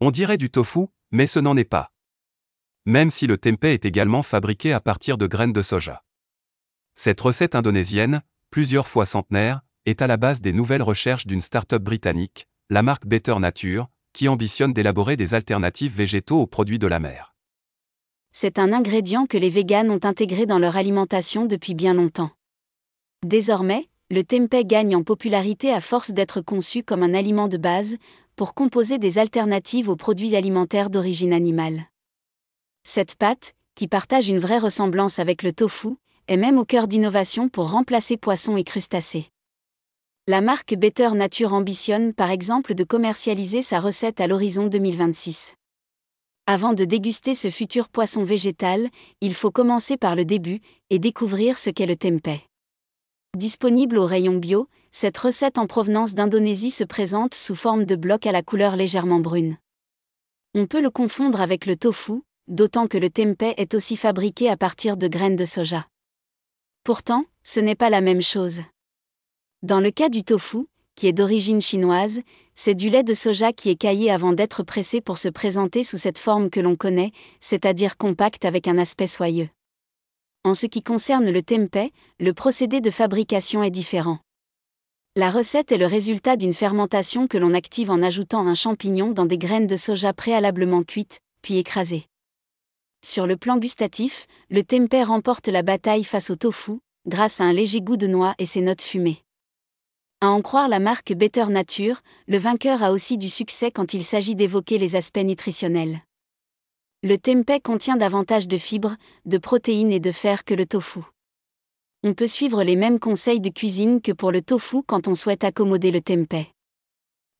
On dirait du tofu, mais ce n'en est pas. Même si le tempeh est également fabriqué à partir de graines de soja. Cette recette indonésienne, plusieurs fois centenaire, est à la base des nouvelles recherches d'une start-up britannique, la marque Better Nature, qui ambitionne d'élaborer des alternatives végétaux aux produits de la mer. C'est un ingrédient que les véganes ont intégré dans leur alimentation depuis bien longtemps. Désormais, le tempeh gagne en popularité à force d'être conçu comme un aliment de base, pour composer des alternatives aux produits alimentaires d'origine animale. Cette pâte, qui partage une vraie ressemblance avec le tofu, est même au cœur d'innovations pour remplacer poissons et crustacés. La marque Better Nature ambitionne par exemple de commercialiser sa recette à l'horizon 2026. Avant de déguster ce futur poisson végétal, il faut commencer par le début et découvrir ce qu'est le tempeh. Disponible au rayon bio, cette recette en provenance d'Indonésie se présente sous forme de bloc à la couleur légèrement brune. On peut le confondre avec le tofu, d'autant que le tempeh est aussi fabriqué à partir de graines de soja. Pourtant, ce n'est pas la même chose. Dans le cas du tofu, qui est d'origine chinoise, c'est du lait de soja qui est caillé avant d'être pressé pour se présenter sous cette forme que l'on connaît, c'est-à-dire compacte avec un aspect soyeux. En ce qui concerne le tempeh, le procédé de fabrication est différent. La recette est le résultat d'une fermentation que l'on active en ajoutant un champignon dans des graines de soja préalablement cuites, puis écrasées. Sur le plan gustatif, le tempeh remporte la bataille face au tofu, grâce à un léger goût de noix et ses notes fumées. À en croire la marque Better Nature, le vainqueur a aussi du succès quand il s'agit d'évoquer les aspects nutritionnels. Le tempeh contient davantage de fibres, de protéines et de fer que le tofu. On peut suivre les mêmes conseils de cuisine que pour le tofu quand on souhaite accommoder le tempeh.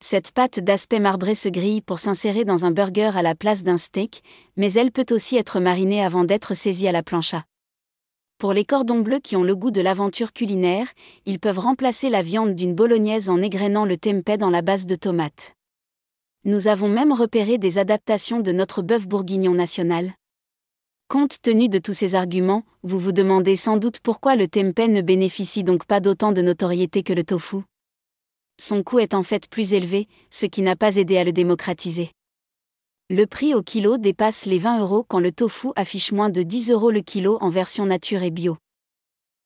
Cette pâte d'aspect marbré se grille pour s'insérer dans un burger à la place d'un steak, mais elle peut aussi être marinée avant d'être saisie à la plancha. Pour les cordons bleus qui ont le goût de l'aventure culinaire, ils peuvent remplacer la viande d'une bolognaise en égrenant le tempeh dans la base de tomates. Nous avons même repéré des adaptations de notre bœuf bourguignon national. Compte tenu de tous ces arguments, vous vous demandez sans doute pourquoi le tempeh ne bénéficie donc pas d'autant de notoriété que le tofu. Son coût est en fait plus élevé, ce qui n'a pas aidé à le démocratiser. Le prix au kilo dépasse les 20 euros quand le tofu affiche moins de 10 euros le kilo en version nature et bio.